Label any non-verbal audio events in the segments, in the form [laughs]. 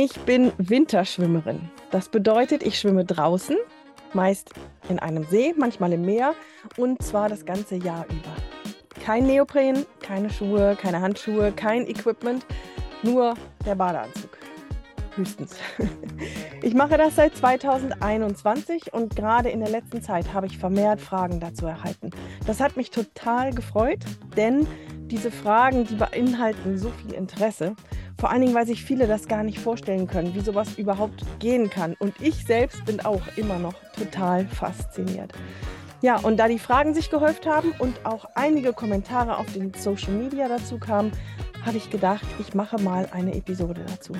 Ich bin Winterschwimmerin. Das bedeutet, ich schwimme draußen, meist in einem See, manchmal im Meer und zwar das ganze Jahr über. Kein Neopren, keine Schuhe, keine Handschuhe, kein Equipment, nur der Badeanzug. Höchstens. [laughs] Ich mache das seit 2021 und gerade in der letzten Zeit habe ich vermehrt Fragen dazu erhalten. Das hat mich total gefreut, denn diese Fragen, die beinhalten so viel Interesse. Vor allen Dingen, weil sich viele das gar nicht vorstellen können, wie sowas überhaupt gehen kann. Und ich selbst bin auch immer noch total fasziniert. Ja, und da die Fragen sich gehäuft haben und auch einige Kommentare auf den Social Media dazu kamen, habe ich gedacht, ich mache mal eine Episode dazu.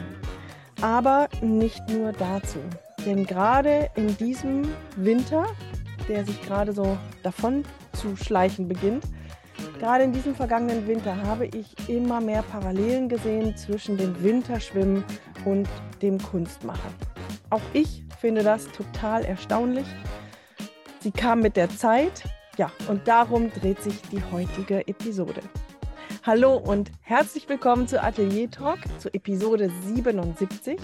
Aber nicht nur dazu. Denn gerade in diesem Winter, der sich gerade so davon zu schleichen beginnt, Gerade in diesem vergangenen Winter habe ich immer mehr Parallelen gesehen zwischen dem Winterschwimmen und dem Kunstmachen. Auch ich finde das total erstaunlich. Sie kam mit der Zeit, ja, und darum dreht sich die heutige Episode. Hallo und herzlich willkommen zu Atelier Talk, zu Episode 77,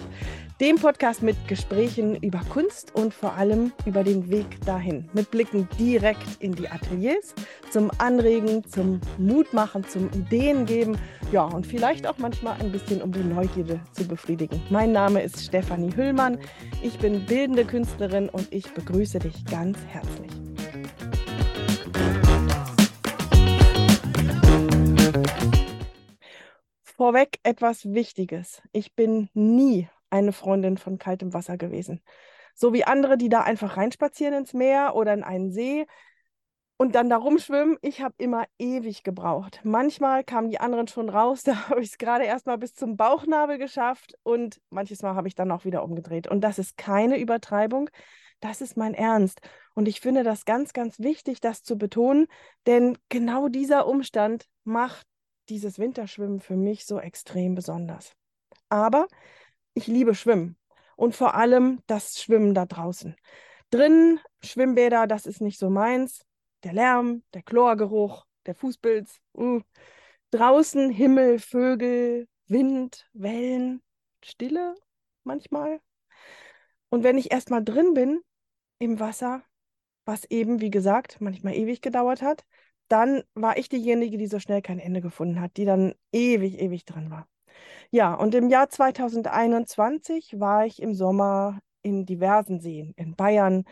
dem Podcast mit Gesprächen über Kunst und vor allem über den Weg dahin, mit Blicken direkt in die Ateliers, zum Anregen, zum Mutmachen, zum Ideen geben, ja, und vielleicht auch manchmal ein bisschen um die Neugierde zu befriedigen. Mein Name ist Stefanie Hüllmann, ich bin bildende Künstlerin und ich begrüße dich ganz herzlich. Vorweg etwas Wichtiges. Ich bin nie eine Freundin von kaltem Wasser gewesen. So wie andere, die da einfach reinspazieren ins Meer oder in einen See und dann da rumschwimmen. Ich habe immer ewig gebraucht. Manchmal kamen die anderen schon raus, [laughs] da habe ich es gerade erst mal bis zum Bauchnabel geschafft und manches Mal habe ich dann auch wieder umgedreht. Und das ist keine Übertreibung. Das ist mein Ernst. Und ich finde das ganz, ganz wichtig, das zu betonen, denn genau dieser Umstand macht dieses Winterschwimmen für mich so extrem besonders. Aber ich liebe Schwimmen und vor allem das Schwimmen da draußen. Drinnen Schwimmbäder, das ist nicht so meins. Der Lärm, der Chlorgeruch, der Fußpilz. Uh. Draußen Himmel, Vögel, Wind, Wellen, Stille manchmal. Und wenn ich erstmal drin bin im Wasser, was eben, wie gesagt, manchmal ewig gedauert hat, dann war ich diejenige, die so schnell kein Ende gefunden hat, die dann ewig, ewig drin war. Ja, und im Jahr 2021 war ich im Sommer in diversen Seen, in Bayern,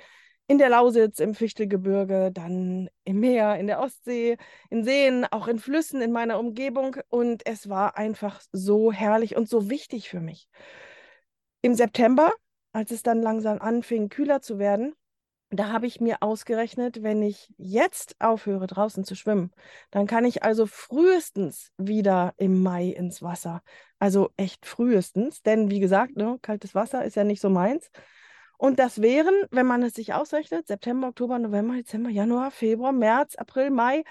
in der Lausitz, im Fichtelgebirge, dann im Meer, in der Ostsee, in Seen, auch in Flüssen in meiner Umgebung. Und es war einfach so herrlich und so wichtig für mich. Im September, als es dann langsam anfing, kühler zu werden, da habe ich mir ausgerechnet, wenn ich jetzt aufhöre, draußen zu schwimmen, dann kann ich also frühestens wieder im Mai ins Wasser. Also echt frühestens, denn wie gesagt, ne, kaltes Wasser ist ja nicht so meins. Und das wären, wenn man es sich ausrechnet, September, Oktober, November, Dezember, Januar, Februar, März, April, Mai,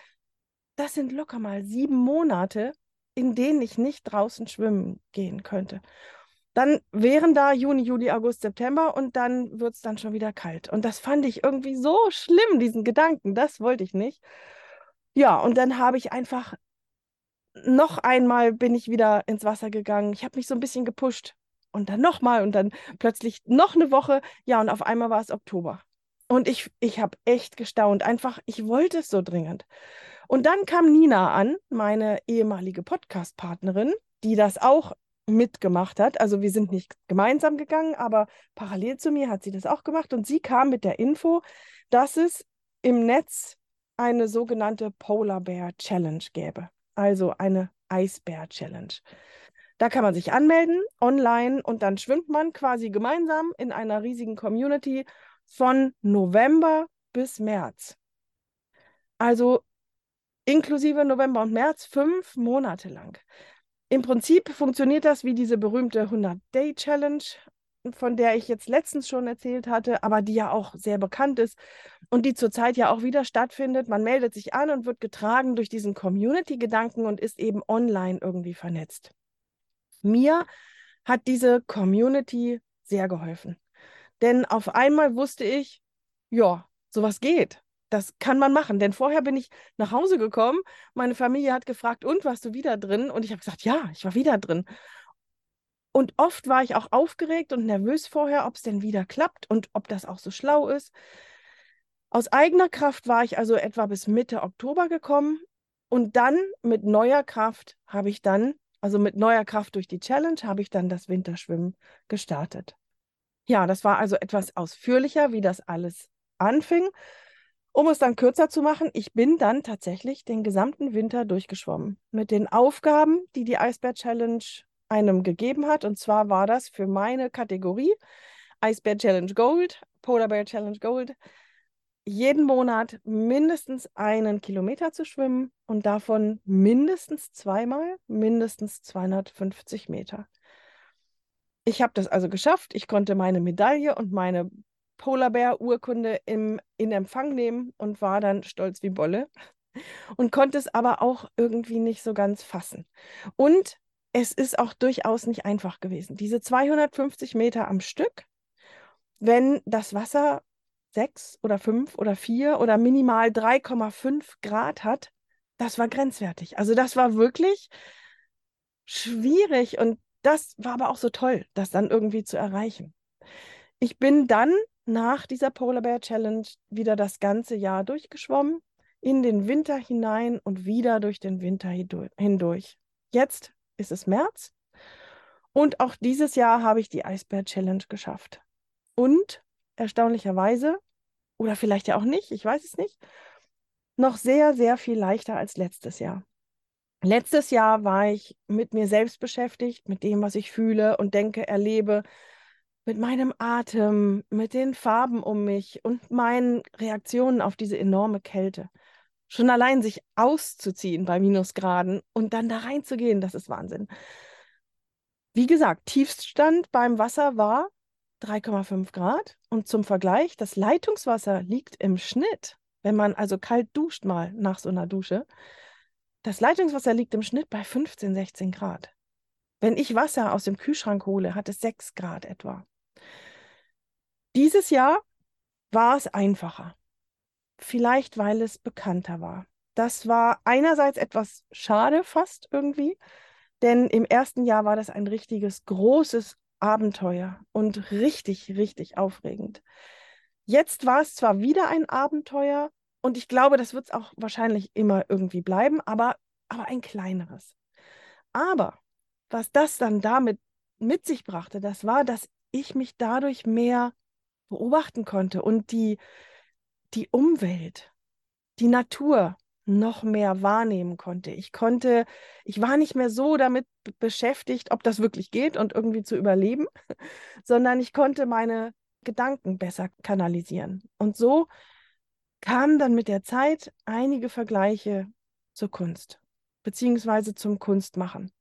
das sind locker mal sieben Monate, in denen ich nicht draußen schwimmen gehen könnte. Dann wären da Juni, Juli, August, September und dann wird es dann schon wieder kalt. Und das fand ich irgendwie so schlimm, diesen Gedanken. Das wollte ich nicht. Ja, und dann habe ich einfach noch einmal bin ich wieder ins Wasser gegangen. Ich habe mich so ein bisschen gepusht. Und dann nochmal und dann plötzlich noch eine Woche. Ja, und auf einmal war es Oktober. Und ich, ich habe echt gestaunt. Einfach, ich wollte es so dringend. Und dann kam Nina an, meine ehemalige Podcast-Partnerin, die das auch mitgemacht hat. Also wir sind nicht gemeinsam gegangen, aber parallel zu mir hat sie das auch gemacht und sie kam mit der Info, dass es im Netz eine sogenannte Polar Bear Challenge gäbe, also eine Eisbär Challenge. Da kann man sich anmelden online und dann schwimmt man quasi gemeinsam in einer riesigen Community von November bis März. Also inklusive November und März fünf Monate lang. Im Prinzip funktioniert das wie diese berühmte 100-Day-Challenge, von der ich jetzt letztens schon erzählt hatte, aber die ja auch sehr bekannt ist und die zurzeit ja auch wieder stattfindet. Man meldet sich an und wird getragen durch diesen Community-Gedanken und ist eben online irgendwie vernetzt. Mir hat diese Community sehr geholfen. Denn auf einmal wusste ich, ja, sowas geht das kann man machen. Denn vorher bin ich nach Hause gekommen, meine Familie hat gefragt, und warst du wieder drin? Und ich habe gesagt, ja, ich war wieder drin. Und oft war ich auch aufgeregt und nervös vorher, ob es denn wieder klappt und ob das auch so schlau ist. Aus eigener Kraft war ich also etwa bis Mitte Oktober gekommen und dann mit neuer Kraft habe ich dann, also mit neuer Kraft durch die Challenge, habe ich dann das Winterschwimmen gestartet. Ja, das war also etwas ausführlicher, wie das alles anfing. Um es dann kürzer zu machen, ich bin dann tatsächlich den gesamten Winter durchgeschwommen mit den Aufgaben, die die Eisbär Challenge einem gegeben hat. Und zwar war das für meine Kategorie Eisbär Challenge Gold, Polar Bear Challenge Gold, jeden Monat mindestens einen Kilometer zu schwimmen und davon mindestens zweimal, mindestens 250 Meter. Ich habe das also geschafft. Ich konnte meine Medaille und meine Polar Bear Urkunde im, in Empfang nehmen und war dann stolz wie Bolle [laughs] und konnte es aber auch irgendwie nicht so ganz fassen. Und es ist auch durchaus nicht einfach gewesen. Diese 250 Meter am Stück, wenn das Wasser sechs oder fünf oder vier oder minimal 3,5 Grad hat, das war grenzwertig. Also das war wirklich schwierig und das war aber auch so toll, das dann irgendwie zu erreichen. Ich bin dann nach dieser Polar Bear Challenge wieder das ganze Jahr durchgeschwommen, in den Winter hinein und wieder durch den Winter hindurch. Jetzt ist es März und auch dieses Jahr habe ich die Eisbär Challenge geschafft. Und erstaunlicherweise, oder vielleicht ja auch nicht, ich weiß es nicht, noch sehr, sehr viel leichter als letztes Jahr. Letztes Jahr war ich mit mir selbst beschäftigt, mit dem, was ich fühle und denke, erlebe, mit meinem Atem, mit den Farben um mich und meinen Reaktionen auf diese enorme Kälte. Schon allein sich auszuziehen bei Minusgraden und dann da reinzugehen, das ist Wahnsinn. Wie gesagt, Tiefstand beim Wasser war 3,5 Grad. Und zum Vergleich, das Leitungswasser liegt im Schnitt, wenn man also kalt duscht mal nach so einer Dusche, das Leitungswasser liegt im Schnitt bei 15, 16 Grad. Wenn ich Wasser aus dem Kühlschrank hole, hat es 6 Grad etwa. Dieses Jahr war es einfacher. Vielleicht, weil es bekannter war. Das war einerseits etwas schade fast irgendwie, denn im ersten Jahr war das ein richtiges großes Abenteuer und richtig, richtig aufregend. Jetzt war es zwar wieder ein Abenteuer und ich glaube, das wird es auch wahrscheinlich immer irgendwie bleiben, aber, aber ein kleineres. Aber was das dann damit mit sich brachte, das war, dass ich mich dadurch mehr beobachten konnte und die, die Umwelt, die Natur noch mehr wahrnehmen konnte. Ich konnte, ich war nicht mehr so damit beschäftigt, ob das wirklich geht und irgendwie zu überleben, [laughs] sondern ich konnte meine Gedanken besser kanalisieren. Und so kamen dann mit der Zeit einige Vergleiche zur Kunst, beziehungsweise zum Kunstmachen.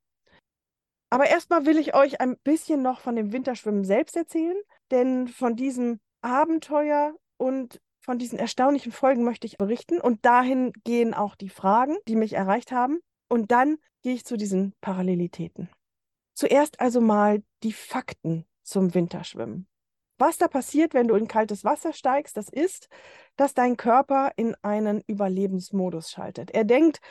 Aber erstmal will ich euch ein bisschen noch von dem Winterschwimmen selbst erzählen, denn von diesem Abenteuer und von diesen erstaunlichen Folgen möchte ich berichten und dahin gehen auch die Fragen, die mich erreicht haben. Und dann gehe ich zu diesen Parallelitäten. Zuerst also mal die Fakten zum Winterschwimmen. Was da passiert, wenn du in kaltes Wasser steigst, das ist, dass dein Körper in einen Überlebensmodus schaltet. Er denkt,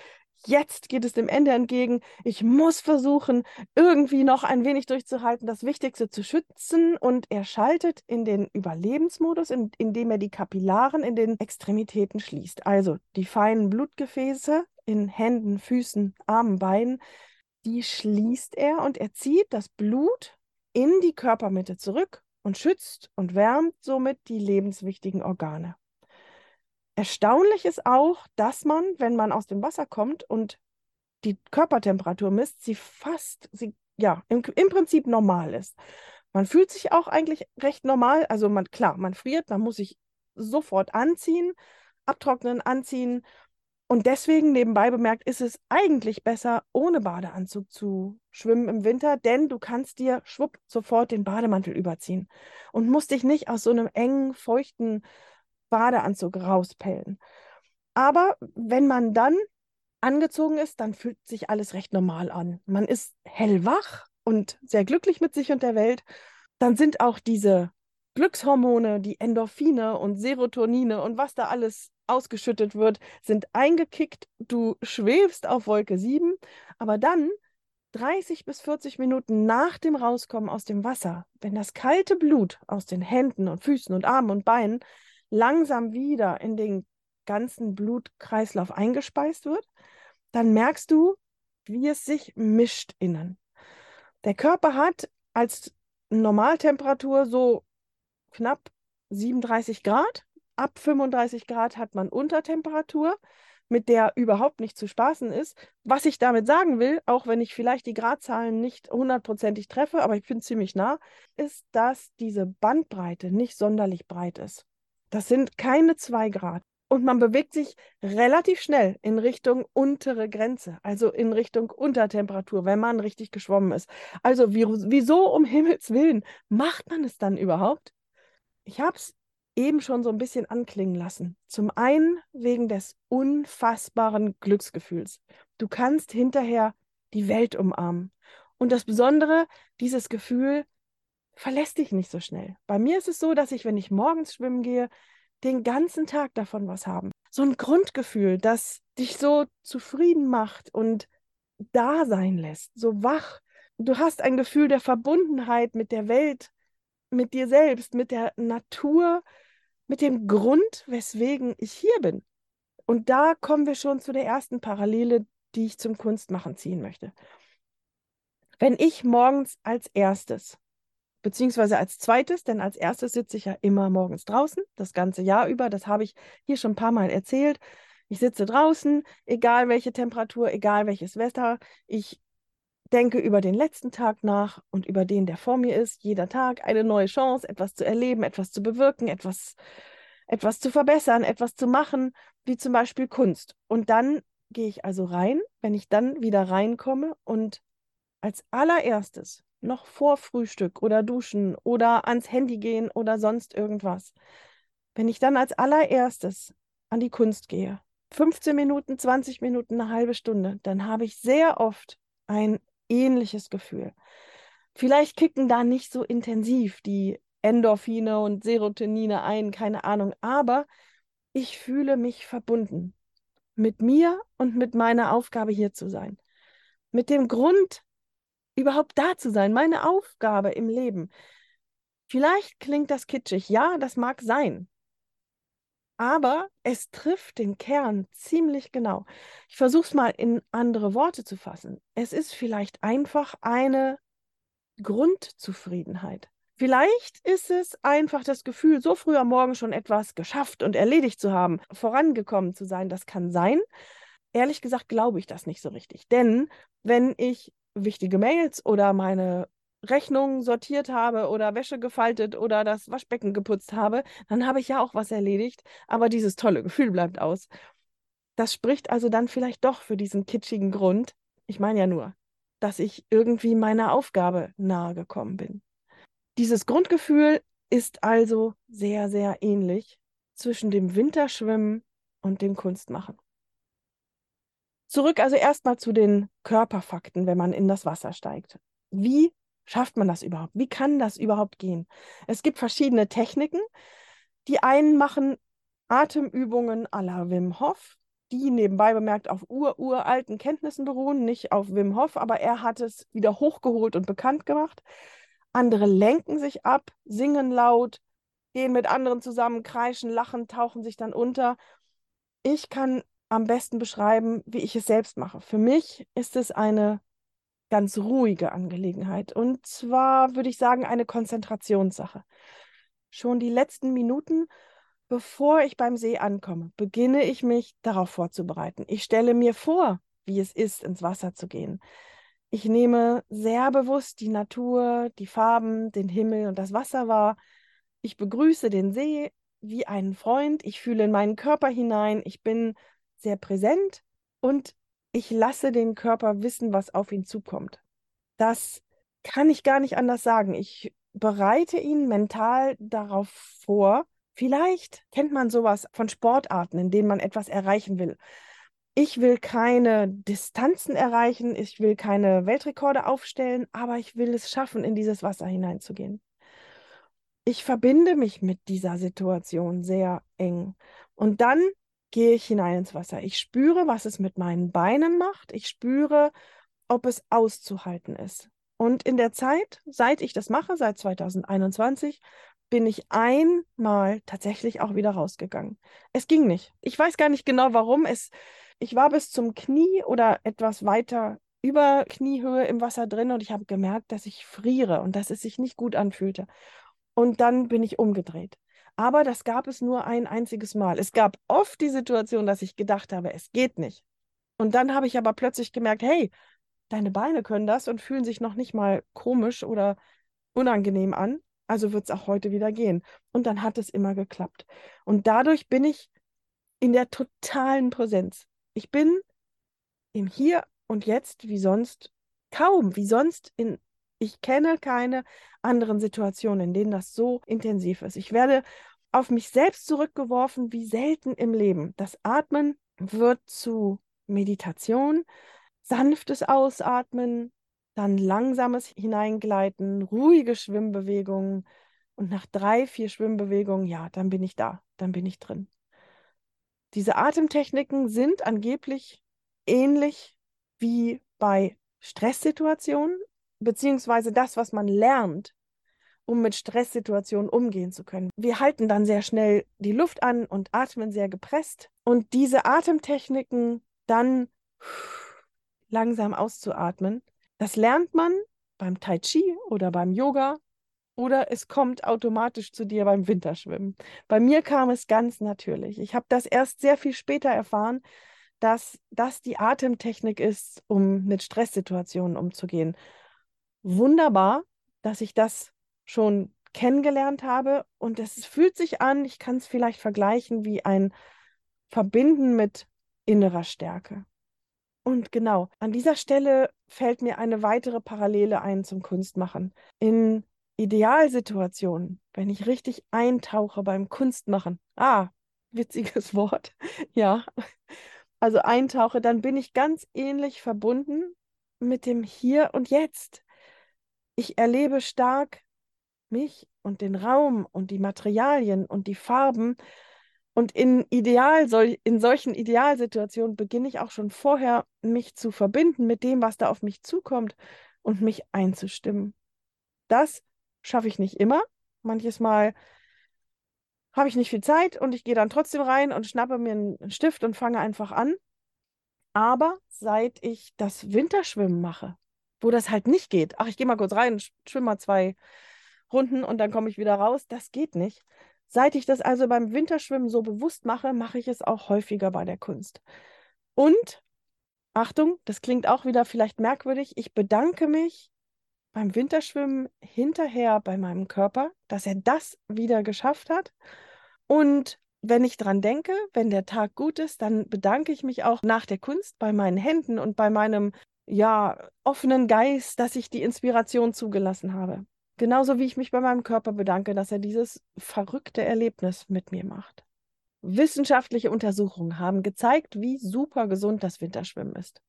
jetzt geht es dem Ende entgegen. Ich muss versuchen, irgendwie noch ein wenig durchzuhalten, das Wichtigste zu schützen. Und er schaltet in den Überlebensmodus, in, indem er die Kapillaren in den Extremitäten schließt. Also die feinen Blutgefäße in Händen, Füßen, Armen, Beinen, die schließt er und er zieht das Blut in die Körpermitte zurück und schützt und wärmt somit die lebenswichtigen Organe. Erstaunlich ist auch, dass man, wenn man aus dem Wasser kommt und die Körpertemperatur misst, sie fast, sie, ja, im, im Prinzip normal ist. Man fühlt sich auch eigentlich recht normal. Also man, klar, man friert, man muss sich sofort anziehen, abtrocknen, anziehen. Und deswegen nebenbei bemerkt, ist es eigentlich besser, ohne Badeanzug zu schwimmen im Winter, denn du kannst dir schwupp sofort den Bademantel überziehen und musst dich nicht aus so einem engen, feuchten Badeanzug rauspellen. Aber wenn man dann angezogen ist, dann fühlt sich alles recht normal an. Man ist hellwach und sehr glücklich mit sich und der Welt. Dann sind auch diese Glückshormone, die Endorphine und Serotonine und was da alles ausgeschüttet wird, sind eingekickt. Du schwebst auf Wolke 7, aber dann 30 bis 40 Minuten nach dem Rauskommen aus dem Wasser, wenn das kalte Blut aus den Händen und Füßen und Armen und Beinen langsam wieder in den ganzen Blutkreislauf eingespeist wird, dann merkst du, wie es sich mischt innen. Der Körper hat als Normaltemperatur so knapp 37 Grad. Ab 35 Grad hat man Untertemperatur mit der überhaupt nicht zu spaßen ist. Was ich damit sagen will, auch wenn ich vielleicht die Gradzahlen nicht hundertprozentig treffe, aber ich bin ziemlich nah, ist, dass diese Bandbreite nicht sonderlich breit ist. Das sind keine zwei Grad. Und man bewegt sich relativ schnell in Richtung untere Grenze, also in Richtung Untertemperatur, wenn man richtig geschwommen ist. Also wie, wieso um [laughs] Himmels Willen macht man es dann überhaupt? Ich habe es eben schon so ein bisschen anklingen lassen. Zum einen wegen des unfassbaren Glücksgefühls. Du kannst hinterher die Welt umarmen. Und das Besondere, dieses Gefühl verlässt dich nicht so schnell. Bei mir ist es so, dass ich, wenn ich morgens schwimmen gehe, den ganzen Tag davon was haben. So ein Grundgefühl, das dich so zufrieden macht und da sein lässt, so wach. Du hast ein Gefühl der Verbundenheit mit der Welt, mit dir selbst, mit der Natur, mit dem Grund, weswegen ich hier bin. Und da kommen wir schon zu der ersten Parallele, die ich zum Kunstmachen ziehen möchte. Wenn ich morgens als erstes, beziehungsweise als zweites, denn als erstes sitze ich ja immer morgens draußen, das ganze Jahr über, das habe ich hier schon ein paar Mal erzählt. Ich sitze draußen, egal welche Temperatur, egal welches Wetter. Ich denke über den letzten Tag nach und über den, der vor mir ist. Jeder Tag eine neue Chance, etwas zu erleben, etwas zu bewirken, etwas, etwas zu verbessern, etwas zu machen, wie zum Beispiel Kunst. Und dann gehe ich also rein, wenn ich dann wieder reinkomme und als allererstes, noch vor Frühstück oder Duschen oder ans Handy gehen oder sonst irgendwas, wenn ich dann als allererstes an die Kunst gehe, 15 Minuten, 20 Minuten, eine halbe Stunde, dann habe ich sehr oft ein ähnliches Gefühl. Vielleicht kicken da nicht so intensiv die Endorphine und Serotonine ein, keine Ahnung, aber ich fühle mich verbunden mit mir und mit meiner Aufgabe hier zu sein. Mit dem Grund, überhaupt da zu sein, meine Aufgabe im Leben. Vielleicht klingt das kitschig, ja, das mag sein aber es trifft den Kern ziemlich genau. Ich versuche es mal in andere Worte zu fassen. Es ist vielleicht einfach eine Grundzufriedenheit. Vielleicht ist es einfach das Gefühl, so früh am Morgen schon etwas geschafft und erledigt zu haben, vorangekommen zu sein. Das kann sein. Ehrlich gesagt glaube ich das nicht so richtig. Denn wenn ich wichtige Mails oder meine Rechnungen sortiert habe oder Wäsche gefaltet oder das Waschbecken geputzt habe, dann habe ich ja auch was erledigt, aber dieses tolle [laughs] Gefühl bleibt aus. Das spricht also dann vielleicht doch für diesen kitschigen Grund. Ich meine ja nur, dass ich irgendwie meiner Aufgabe nahe gekommen bin. Dieses Grundgefühl ist also sehr, sehr ähnlich zwischen dem Winterschwimmen und dem Kunstmachen. Zurück also erstmal zu den Körperfakten, wenn man in das Wasser steigt. Wie Schafft man das überhaupt? Wie kann das überhaupt gehen? Es gibt verschiedene Techniken. Die einen machen Atemübungen à la Wim Hof, die nebenbei bemerkt auf ururalten Kenntnissen beruhen, nicht auf Wim Hof, aber er hat es wieder hochgeholt und bekannt gemacht. Andere lenken sich ab, singen laut, gehen mit anderen zusammen, kreischen, lachen, tauchen sich dann unter. Ich kann am besten beschreiben, wie ich es selbst mache. Für mich ist es eine ganz ruhige Angelegenheit. Und zwar würde ich sagen, eine Konzentrationssache. Schon die letzten Minuten, bevor ich beim See ankomme, beginne ich mich darauf vorzubereiten. Ich stelle mir vor, wie es ist, ins Wasser zu gehen. Ich nehme sehr bewusst die Natur, die Farben, den Himmel und das Wasser wahr. Ich begrüße den See wie einen Freund. Ich fühle in meinen Körper hinein. Ich bin sehr präsent und ich lasse den Körper wissen, was auf ihn zukommt. Das kann ich gar nicht anders sagen. Ich bereite ihn mental darauf vor. Vielleicht kennt man sowas von Sportarten, in denen man etwas erreichen will. Ich will keine Distanzen erreichen, ich will keine Weltrekorde aufstellen, aber ich will es schaffen, in dieses Wasser hineinzugehen. Ich verbinde mich mit dieser Situation sehr eng. Und dann gehe ich hinein ins Wasser. Ich spüre, was es mit meinen Beinen macht. Ich spüre, ob es auszuhalten ist. Und in der Zeit, seit ich das mache, seit 2021, bin ich einmal tatsächlich auch wieder rausgegangen. Es ging nicht. Ich weiß gar nicht genau warum. Es, ich war bis zum Knie oder etwas weiter über Kniehöhe im Wasser drin und ich habe gemerkt, dass ich friere und dass es sich nicht gut anfühlte. Und dann bin ich umgedreht. Aber das gab es nur ein einziges Mal. Es gab oft die Situation, dass ich gedacht habe, es geht nicht. Und dann habe ich aber plötzlich gemerkt, hey, deine Beine können das und fühlen sich noch nicht mal komisch oder unangenehm an. Also wird es auch heute wieder gehen. Und dann hat es immer geklappt. Und dadurch bin ich in der totalen Präsenz. Ich bin im Hier und Jetzt wie sonst kaum, wie sonst in, ich kenne keine anderen Situationen, in denen das so intensiv ist. Ich werde auf mich selbst zurückgeworfen, wie selten im Leben. Das Atmen wird zu Meditation, sanftes Ausatmen, dann langsames Hineingleiten, ruhige Schwimmbewegungen und nach drei, vier Schwimmbewegungen, ja, dann bin ich da, dann bin ich drin. Diese Atemtechniken sind angeblich ähnlich wie bei Stresssituationen, beziehungsweise das, was man lernt, um mit Stresssituationen umgehen zu können. Wir halten dann sehr schnell die Luft an und atmen sehr gepresst. Und diese Atemtechniken dann langsam auszuatmen. Das lernt man beim Tai Chi oder beim Yoga oder es kommt automatisch zu dir beim Winterschwimmen. Bei mir kam es ganz natürlich. Ich habe das erst sehr viel später erfahren, dass das die Atemtechnik ist, um mit Stresssituationen umzugehen. Wunderbar, dass ich das schon kennengelernt habe und es fühlt sich an, ich kann es vielleicht vergleichen wie ein Verbinden mit innerer Stärke. Und genau, an dieser Stelle fällt mir eine weitere Parallele ein zum Kunstmachen. In Idealsituationen, wenn ich richtig eintauche beim Kunstmachen, ah, witziges [laughs] Wort, ja, also eintauche, dann bin ich ganz ähnlich verbunden mit dem Hier und Jetzt. Ich erlebe stark mich und den Raum und die Materialien und die Farben und in Ideal, in solchen Idealsituationen beginne ich auch schon vorher, mich zu verbinden mit dem, was da auf mich zukommt und mich einzustimmen. Das schaffe ich nicht immer. Manches Mal habe ich nicht viel Zeit und ich gehe dann trotzdem rein und schnappe mir einen Stift und fange einfach an. Aber seit ich das Winterschwimmen mache, wo das halt nicht geht, ach, ich gehe mal kurz rein, schwimme mal zwei Runden und dann komme ich wieder raus, das geht nicht. Seit ich das also beim Winterschwimmen so bewusst mache, mache ich es auch häufiger bei der Kunst. Und, Achtung, das klingt auch wieder vielleicht merkwürdig, ich bedanke mich beim Winterschwimmen hinterher bei meinem Körper, dass er das wieder geschafft hat. Und wenn ich dran denke, wenn der Tag gut ist, dann bedanke ich mich auch nach der Kunst bei meinen Händen und bei meinem ja offenen Geist, dass ich die Inspiration zugelassen habe. Genauso wie ich mich bei meinem Körper bedanke, dass er dieses verrückte Erlebnis mit mir macht. Wissenschaftliche Untersuchungen haben gezeigt, wie super gesund das Winterschwimmen ist.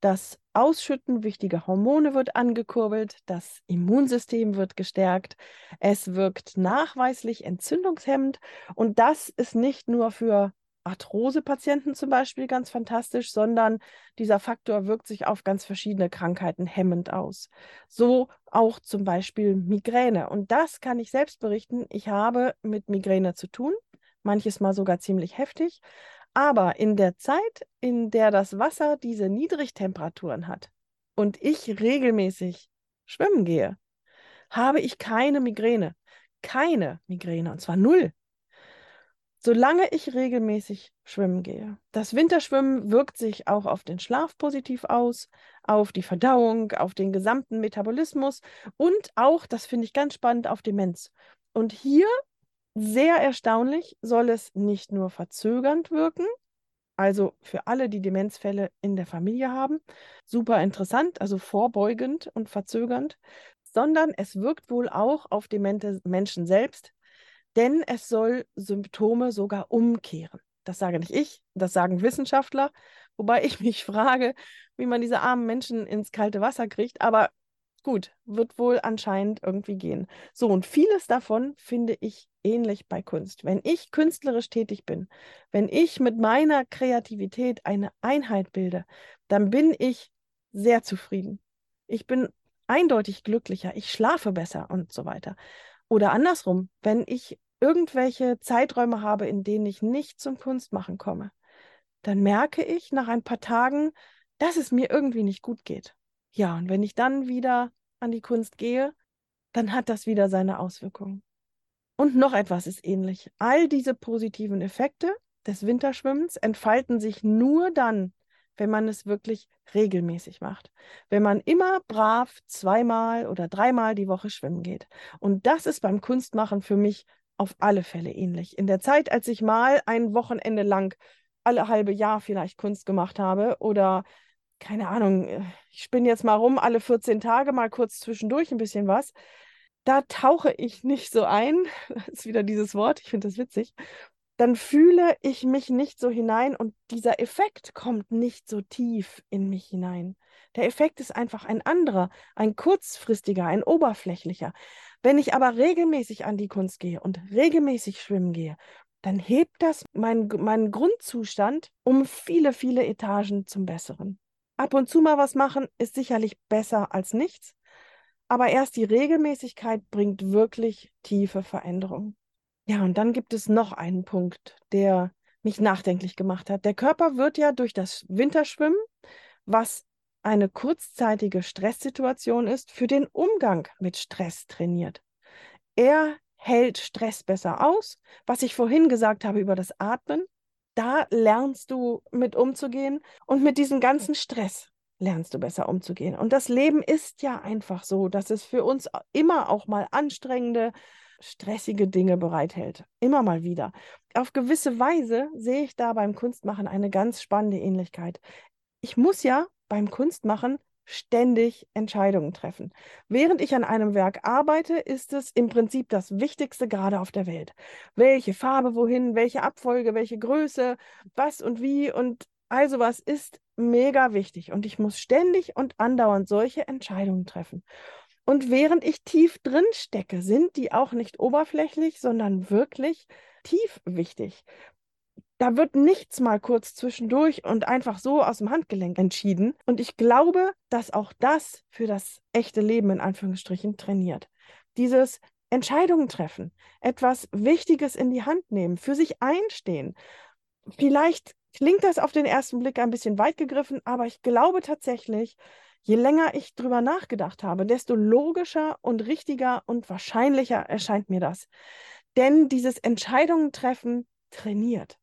Das Ausschütten wichtiger Hormone wird angekurbelt, das Immunsystem wird gestärkt, es wirkt nachweislich entzündungshemmend und das ist nicht nur für Arthrose-Patienten zum Beispiel ganz fantastisch, sondern dieser Faktor wirkt sich auf ganz verschiedene Krankheiten hemmend aus. So auch zum Beispiel Migräne. Und das kann ich selbst berichten. Ich habe mit Migräne zu tun, manches Mal sogar ziemlich heftig. Aber in der Zeit, in der das Wasser diese Niedrigtemperaturen hat und ich regelmäßig schwimmen gehe, habe ich keine Migräne. Keine Migräne, und zwar null solange ich regelmäßig schwimmen gehe. Das Winterschwimmen wirkt sich auch auf den Schlaf positiv aus, auf die Verdauung, auf den gesamten Metabolismus und auch, das finde ich ganz spannend, auf Demenz. Und hier, sehr erstaunlich, soll es nicht nur verzögernd wirken, also für alle, die Demenzfälle in der Familie haben, super interessant, also vorbeugend und verzögernd, sondern es wirkt wohl auch auf demente Menschen selbst, denn es soll Symptome sogar umkehren. Das sage nicht ich, das sagen Wissenschaftler, wobei ich [laughs] mich frage, wie man diese armen Menschen ins kalte Wasser kriegt, aber gut, wird wohl anscheinend irgendwie gehen. So, und vieles davon finde ich ähnlich bei Kunst. Wenn ich künstlerisch tätig bin, wenn ich mit meiner Kreativität eine Einheit bilde, dann bin ich sehr zufrieden. Ich bin eindeutig glücklicher, ich schlafe besser und so weiter. Oder andersrum, wenn ich irgendwelche Zeiträume habe, in denen ich nicht zum Kunstmachen komme, dann merke ich nach ein paar Tagen, dass es mir irgendwie nicht gut geht. Ja, und wenn ich dann wieder an die Kunst gehe, dann hat das wieder seine Auswirkungen. Und noch etwas ist ähnlich. All diese positiven Effekte des Winterschwimmens entfalten sich nur dann, wenn man es wirklich regelmäßig macht. Wenn man immer brav zweimal oder dreimal die Woche schwimmen geht. Und das ist beim Kunstmachen für mich auf alle Fälle ähnlich. In der Zeit, als ich mal ein Wochenende lang alle halbe Jahr vielleicht Kunst gemacht habe oder keine Ahnung, ich spinne jetzt mal rum, alle 14 Tage mal kurz zwischendurch ein bisschen was. Da tauche ich nicht so ein, [laughs] das ist wieder dieses Wort, ich finde das witzig, dann fühle ich mich nicht so hinein und dieser Effekt kommt nicht so tief in mich hinein. Der Effekt ist einfach ein anderer, ein kurzfristiger, ein oberflächlicher. Wenn ich aber regelmäßig an die Kunst gehe und regelmäßig schwimmen gehe, dann hebt das meinen mein Grundzustand um viele, viele Etagen zum Besseren. Ab und zu mal was machen ist sicherlich besser als nichts, aber erst die Regelmäßigkeit bringt wirklich tiefe Veränderungen. Ja, und dann gibt es noch einen Punkt, der mich nachdenklich gemacht hat. Der Körper wird ja durch das Winterschwimmen, was eine kurzzeitige Stresssituation ist, für den Umgang mit Stress trainiert. Er hält Stress besser aus. Was ich vorhin gesagt habe über das Atmen, da lernst du mit umzugehen und mit diesem ganzen Stress lernst du besser umzugehen. Und das Leben ist ja einfach so, dass es für uns immer auch mal anstrengende, stressige Dinge bereithält. Immer mal wieder. Auf gewisse Weise sehe ich da beim Kunstmachen eine ganz spannende Ähnlichkeit. Ich muss ja beim Kunstmachen ständig Entscheidungen treffen. Während ich an einem Werk arbeite, ist es im Prinzip das Wichtigste gerade auf der Welt. Welche Farbe wohin, welche Abfolge, welche Größe, was und wie und also was ist mega wichtig und ich muss ständig und andauernd solche Entscheidungen treffen. Und während ich tief drin stecke, sind die auch nicht oberflächlich, sondern wirklich tief wichtig. Da wird nichts mal kurz zwischendurch und einfach so aus dem Handgelenk entschieden. Und ich glaube, dass auch das für das echte Leben in Anführungsstrichen trainiert. Dieses Entscheidungen treffen, etwas Wichtiges in die Hand nehmen, für sich einstehen. Vielleicht klingt das auf den ersten Blick ein bisschen weit gegriffen, aber ich glaube tatsächlich, Je länger ich drüber nachgedacht habe, desto logischer und richtiger und wahrscheinlicher erscheint mir das. Denn dieses Entscheidungen treffen trainiert.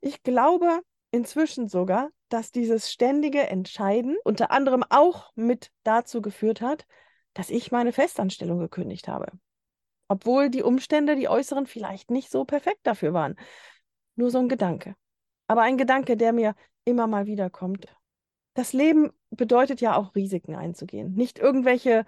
Ich glaube inzwischen sogar, dass dieses ständige Entscheiden unter anderem auch mit dazu geführt hat, dass ich meine Festanstellung gekündigt habe. Obwohl die Umstände, die äußeren, vielleicht nicht so perfekt dafür waren. Nur so ein Gedanke. Aber ein Gedanke, der mir immer mal wieder kommt das Leben bedeutet ja auch Risiken einzugehen. Nicht irgendwelche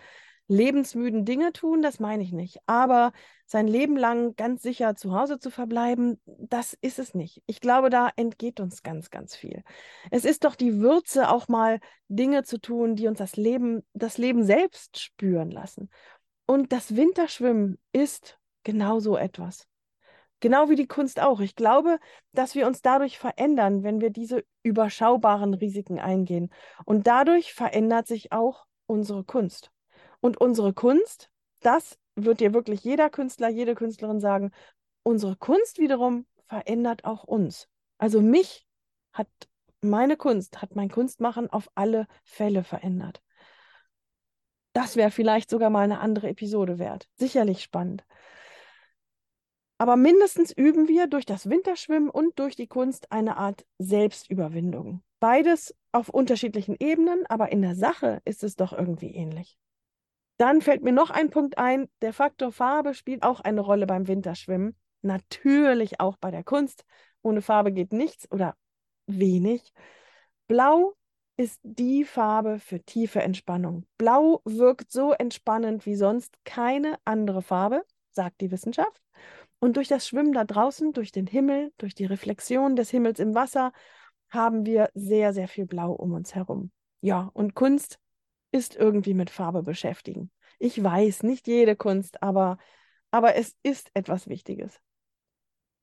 lebensmüden Dinge tun, das meine ich nicht. Aber sein Leben lang ganz sicher zu Hause zu verbleiben, das ist es nicht. Ich glaube, da entgeht uns ganz, ganz viel. Es ist doch die Würze, auch mal Dinge zu tun, die uns das Leben, das Leben selbst spüren lassen. Und das Winterschwimmen ist genau so etwas. Genau wie die Kunst auch. Ich glaube, dass wir uns dadurch verändern, wenn wir diese überschaubaren Risiken eingehen. Und dadurch verändert sich auch unsere Kunst. Und unsere Kunst, das wird dir wirklich jeder Künstler, jede Künstlerin sagen, unsere Kunst wiederum verändert auch uns. Also mich hat meine Kunst, hat mein Kunstmachen auf alle Fälle verändert. Das wäre vielleicht sogar mal eine andere Episode wert. Sicherlich spannend. Aber mindestens üben wir durch das Winterschwimmen und durch die Kunst eine Art Selbstüberwindung. Beides auf unterschiedlichen Ebenen, aber in der Sache ist es doch irgendwie ähnlich. Dann fällt mir noch ein Punkt ein, der Faktor Farbe spielt auch eine Rolle beim Winterschwimmen. Natürlich auch bei der Kunst. Ohne Farbe geht nichts oder wenig. Blau ist die Farbe für tiefe Entspannung. Blau wirkt so entspannend wie sonst keine andere Farbe, sagt die Wissenschaft. Und durch das Schwimmen da draußen, durch den Himmel, durch die Reflexion des Himmels im Wasser, haben wir sehr, sehr viel Blau um uns herum. Ja, und Kunst ist irgendwie mit Farbe beschäftigen. Ich weiß, nicht jede Kunst, aber, aber es ist etwas Wichtiges.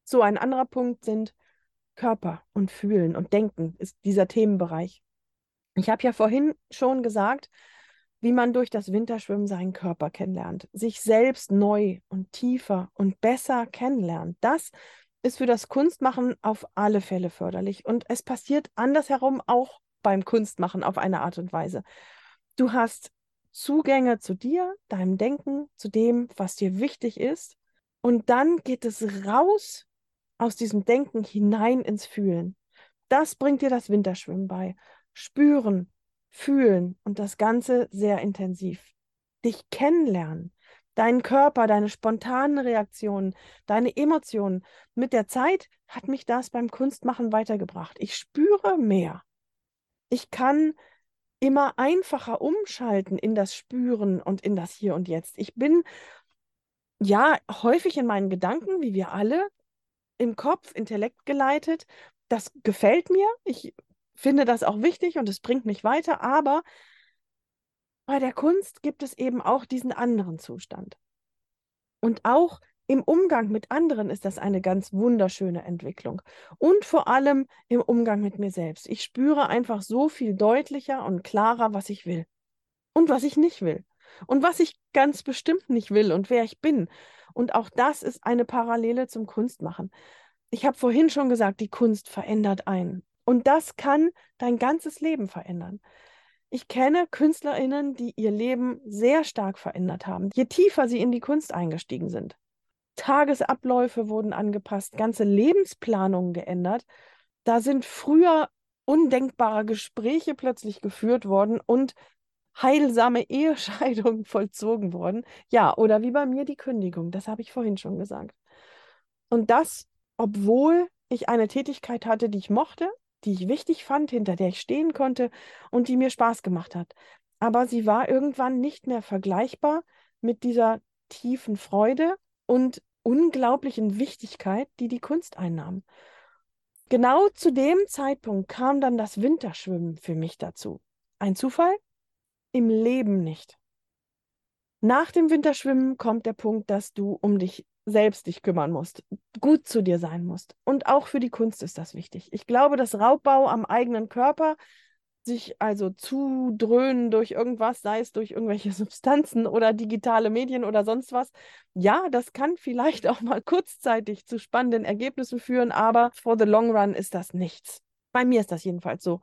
So, ein anderer Punkt sind Körper und Fühlen und Denken, ist dieser Themenbereich. Ich habe ja vorhin schon gesagt, wie man durch das Winterschwimmen seinen Körper kennenlernt, sich selbst neu und tiefer und besser kennenlernt. Das ist für das Kunstmachen auf alle Fälle förderlich. Und es passiert andersherum auch beim Kunstmachen auf eine Art und Weise. Du hast Zugänge zu dir, deinem Denken, zu dem, was dir wichtig ist. Und dann geht es raus aus diesem Denken hinein ins Fühlen. Das bringt dir das Winterschwimmen bei. Spüren, fühlen und das Ganze sehr intensiv. Dich kennenlernen, deinen Körper, deine spontanen Reaktionen, deine Emotionen. Mit der Zeit hat mich das beim Kunstmachen weitergebracht. Ich spüre mehr. Ich kann immer einfacher umschalten in das Spüren und in das Hier und Jetzt. Ich bin ja häufig in meinen Gedanken, wie wir alle, im Kopf, Intellekt geleitet. Das gefällt mir. Ich finde das auch wichtig und es bringt mich weiter, aber bei der Kunst gibt es eben auch diesen anderen Zustand. Und auch im Umgang mit anderen ist das eine ganz wunderschöne Entwicklung. Und vor allem im Umgang mit mir selbst. Ich spüre einfach so viel deutlicher und klarer, was ich will und was ich nicht will. Und was ich ganz bestimmt nicht will und wer ich bin. Und auch das ist eine Parallele zum Kunstmachen. Ich habe vorhin schon gesagt, die Kunst verändert einen. Und das kann dein ganzes Leben verändern. Ich kenne KünstlerInnen, die ihr Leben sehr stark verändert haben, je tiefer sie in die Kunst eingestiegen sind. Tagesabläufe wurden angepasst, ganze Lebensplanungen geändert. Da sind früher undenkbare Gespräche plötzlich geführt worden und heilsame [laughs] Ehescheidungen vollzogen worden. Ja, oder wie bei mir die Kündigung, das habe ich vorhin schon gesagt. Und das, obwohl ich eine Tätigkeit hatte, die ich mochte, die ich wichtig fand, hinter der ich stehen konnte und die mir Spaß gemacht hat. Aber sie war irgendwann nicht mehr vergleichbar mit dieser tiefen Freude und unglaublichen Wichtigkeit, die die Kunst einnahm. Genau zu dem Zeitpunkt kam dann das Winterschwimmen für mich dazu. Ein Zufall? Im Leben nicht. Nach dem Winterschwimmen kommt der Punkt, dass du um dich selbst dich kümmern musst, gut zu dir sein musst. Und auch für die Kunst ist das wichtig. Ich glaube, dass Raubbau am eigenen Körper, sich also zu dröhnen durch irgendwas, sei es durch irgendwelche [laughs] Substanzen oder digitale Medien oder sonst was, ja, das kann vielleicht auch mal kurzzeitig zu spannenden Ergebnissen führen, aber for the long run ist das nichts. Bei mir ist das jedenfalls so.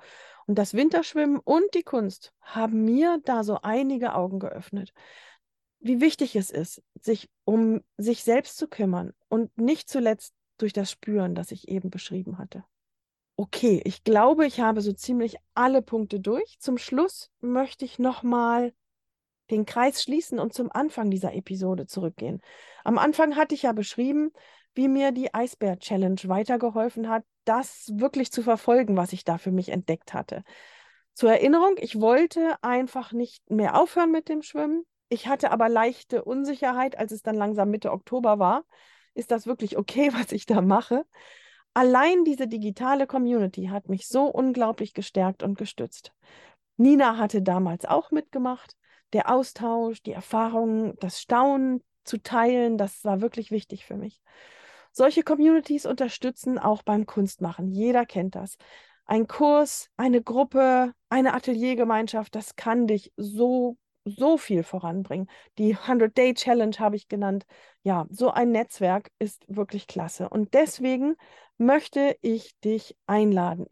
Und das Winterschwimmen und die Kunst haben mir da so einige Augen geöffnet wie wichtig es ist, sich um sich selbst zu kümmern und nicht zuletzt durch das Spüren, das ich eben beschrieben hatte. Okay, ich glaube, ich habe so ziemlich alle Punkte durch. Zum Schluss möchte ich nochmal den Kreis schließen und zum Anfang dieser Episode zurückgehen. Am Anfang hatte ich ja beschrieben, wie mir die Eisbär Challenge weitergeholfen hat, das wirklich zu verfolgen, was ich da für mich entdeckt hatte. Zur Erinnerung, ich wollte einfach nicht mehr aufhören mit dem Schwimmen. Ich hatte aber leichte Unsicherheit, als es dann langsam Mitte Oktober war. Ist das wirklich okay, [laughs] was ich da mache? Allein diese digitale Community hat mich so unglaublich gestärkt und gestützt. Nina hatte damals auch mitgemacht. Der Austausch, die Erfahrungen, das Staunen zu teilen, das war wirklich wichtig für mich. Solche Communities unterstützen auch beim Kunstmachen. Jeder kennt das. Ein Kurs, eine Gruppe, eine Ateliergemeinschaft, das kann dich so so viel voranbringen. Die 100-Day-Challenge habe ich genannt. Ja, so ein Netzwerk ist wirklich klasse. Und deswegen möchte ich dich einladen.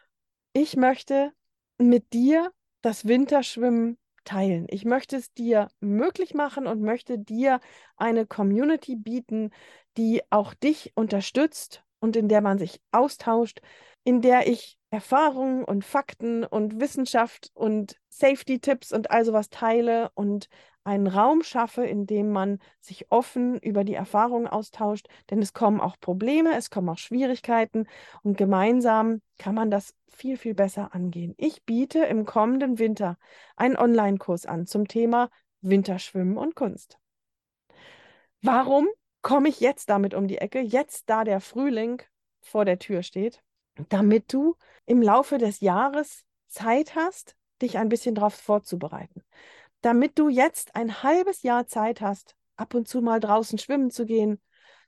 Ich möchte mit dir das Winterschwimmen teilen. Ich möchte es dir möglich machen und möchte dir eine Community bieten, die auch dich unterstützt und in der man sich austauscht, in der ich Erfahrungen und Fakten und Wissenschaft und Safety-Tipps und all sowas teile und einen Raum schaffe, in dem man sich offen über die Erfahrungen austauscht, denn es kommen auch Probleme, es kommen auch Schwierigkeiten und gemeinsam kann man das viel, viel besser angehen. Ich biete im kommenden Winter einen Online-Kurs an zum Thema Winterschwimmen und Kunst. Warum komme ich jetzt damit um die Ecke, jetzt da der Frühling vor der Tür steht? damit du im Laufe des Jahres Zeit hast, dich ein bisschen darauf vorzubereiten. Damit du jetzt ein halbes Jahr Zeit hast, ab und zu mal draußen schwimmen zu gehen,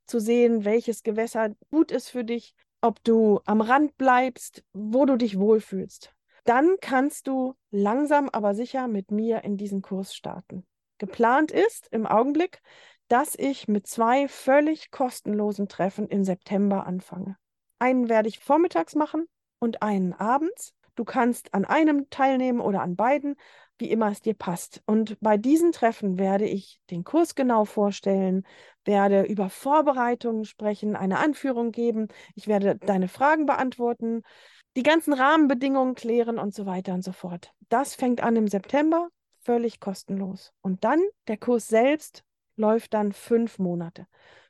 zu sehen, welches Gewässer gut ist für dich, ob du am Rand bleibst, wo du dich wohlfühlst. dann kannst du langsam aber sicher mit mir in diesen Kurs starten. Geplant ist im Augenblick, dass ich mit zwei völlig kostenlosen Treffen im September anfange. Einen werde ich vormittags machen und einen abends. Du kannst an einem teilnehmen oder an beiden, wie immer es dir passt. Und bei diesen Treffen werde ich den Kurs genau vorstellen, werde über Vorbereitungen sprechen, eine Anführung geben, ich werde deine Fragen beantworten, die ganzen Rahmenbedingungen klären und so weiter und so fort. Das fängt an im September, völlig kostenlos. Und dann der Kurs selbst läuft dann fünf Monate.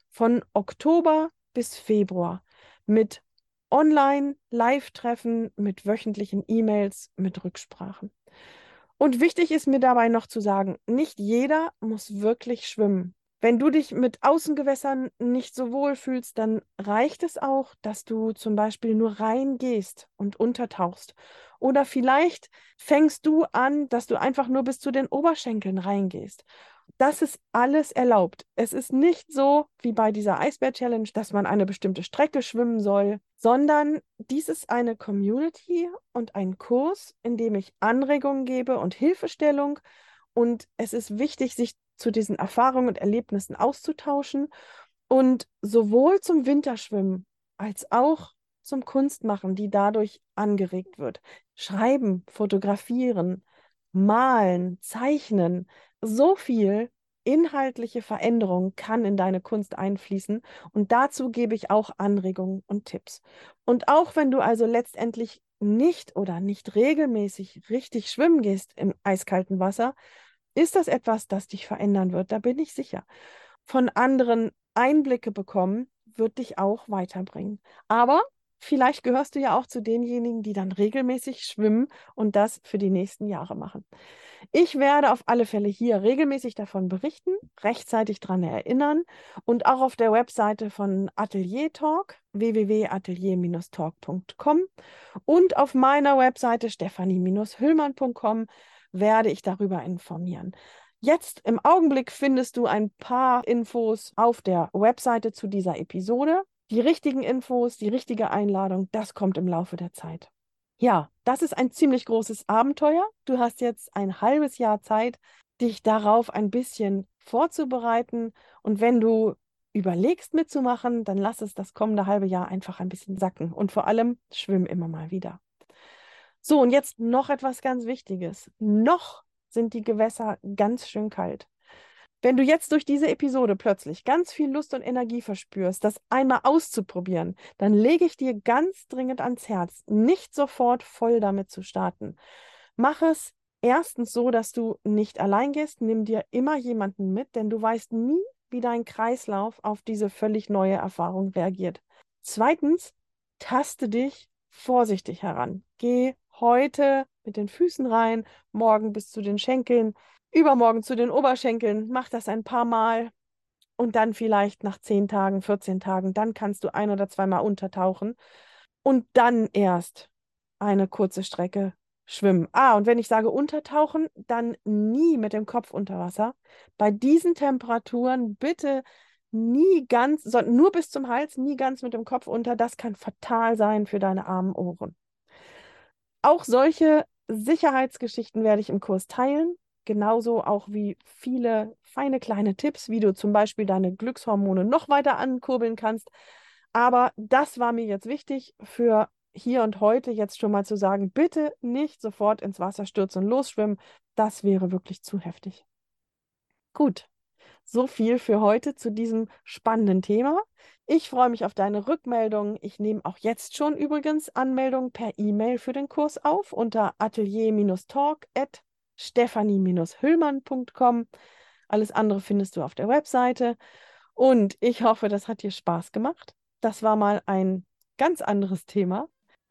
Von Oktober bis Februar mit Online-Live-Treffen, mit wöchentlichen E-Mails, mit Rücksprachen. Und wichtig ist mir dabei noch zu sagen, nicht jeder muss wirklich schwimmen. Wenn du dich mit Außengewässern nicht so wohl fühlst, dann reicht es auch, dass du zum Beispiel nur reingehst und untertauchst. Oder vielleicht fängst du an, dass du einfach nur bis zu den Oberschenkeln reingehst das ist alles erlaubt. Es ist nicht so wie bei dieser Eisbär-Challenge, dass man eine bestimmte Strecke schwimmen soll, sondern dies ist eine Community und ein Kurs, in dem ich Anregungen gebe und Hilfestellung. Und es ist wichtig, sich zu diesen Erfahrungen und Erlebnissen auszutauschen und sowohl zum Winterschwimmen als auch zum Kunstmachen, die dadurch angeregt wird. Schreiben, fotografieren, malen, zeichnen, so viel inhaltliche Veränderung kann in deine Kunst einfließen und dazu gebe ich auch Anregungen und Tipps. Und auch wenn du also letztendlich nicht oder nicht regelmäßig richtig schwimmen gehst im eiskalten Wasser, ist das etwas, das dich verändern wird, da bin ich sicher. Von anderen Einblicke bekommen wird dich auch weiterbringen. Aber vielleicht gehörst du ja auch zu denjenigen, die dann regelmäßig schwimmen und das für die nächsten Jahre machen. Ich werde auf alle Fälle hier regelmäßig davon berichten, rechtzeitig daran erinnern und auch auf der Webseite von Atelier Talk www.atelier-talk.com und auf meiner Webseite stephanie-hüllmann.com werde ich darüber informieren. Jetzt im Augenblick findest du ein paar Infos auf der Webseite zu dieser Episode. Die richtigen Infos, die richtige Einladung, das kommt im Laufe der Zeit. Ja, das ist ein ziemlich großes Abenteuer. Du hast jetzt ein halbes Jahr Zeit, dich darauf ein bisschen vorzubereiten. Und wenn du überlegst mitzumachen, dann lass es das kommende halbe Jahr einfach ein bisschen sacken. Und vor allem schwimm immer mal wieder. So, und jetzt noch etwas ganz Wichtiges. Noch sind die Gewässer ganz schön kalt. Wenn du jetzt durch diese Episode plötzlich ganz viel Lust und Energie verspürst, das einmal auszuprobieren, dann lege ich dir ganz dringend ans Herz, nicht sofort voll damit zu starten. Mach es erstens so, dass du nicht allein gehst, nimm dir immer jemanden mit, denn du weißt nie, wie dein Kreislauf auf diese völlig neue Erfahrung reagiert. Zweitens, taste dich vorsichtig heran. Geh heute mit den Füßen rein, morgen bis zu den Schenkeln übermorgen zu den Oberschenkeln, mach das ein paar Mal und dann vielleicht nach 10 Tagen, 14 Tagen, dann kannst du ein oder zweimal untertauchen und dann erst eine kurze Strecke schwimmen. Ah, und wenn ich sage untertauchen, dann nie mit dem Kopf unter Wasser. Bei diesen Temperaturen bitte nie ganz, nur bis zum Hals, nie ganz mit dem Kopf unter. Das kann fatal sein für deine armen Ohren. Auch solche Sicherheitsgeschichten werde ich im Kurs teilen genauso auch wie viele feine kleine Tipps, wie du zum Beispiel deine Glückshormone noch weiter ankurbeln kannst. Aber das war mir jetzt wichtig für hier und heute jetzt schon mal zu sagen, bitte nicht sofort ins Wasser stürzen und losschwimmen. Das wäre wirklich zu heftig. Gut, so viel für heute zu diesem spannenden Thema. Ich freue mich auf deine Rückmeldungen. Ich nehme auch jetzt schon übrigens Anmeldungen per E-Mail für den Kurs auf unter atelier-talk@ stephanie-hüllmann.com. Alles andere findest du auf der Webseite. Und ich hoffe, das hat dir Spaß gemacht. Das war mal ein ganz anderes Thema.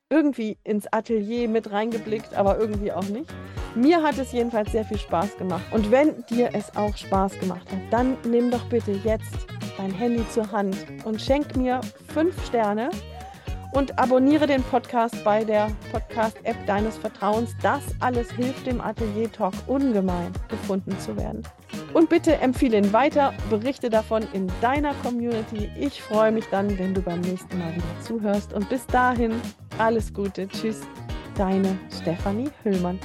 Irgendwie ins Atelier mit reingeblickt, aber irgendwie auch nicht. Mir hat es jedenfalls sehr viel Spaß gemacht. Und wenn dir es auch Spaß gemacht hat, dann nimm doch bitte jetzt dein Handy zur Hand und schenk mir fünf Sterne und abonniere den Podcast bei der Podcast-App deines Vertrauens. Das alles hilft dem Atelier Talk ungemein gefunden zu werden. Und bitte empfehle ihn weiter, berichte davon in deiner Community. Ich freue mich dann, wenn du beim nächsten Mal wieder zuhörst. Und bis dahin, alles Gute. Tschüss. deine Stefanie Hüllmann.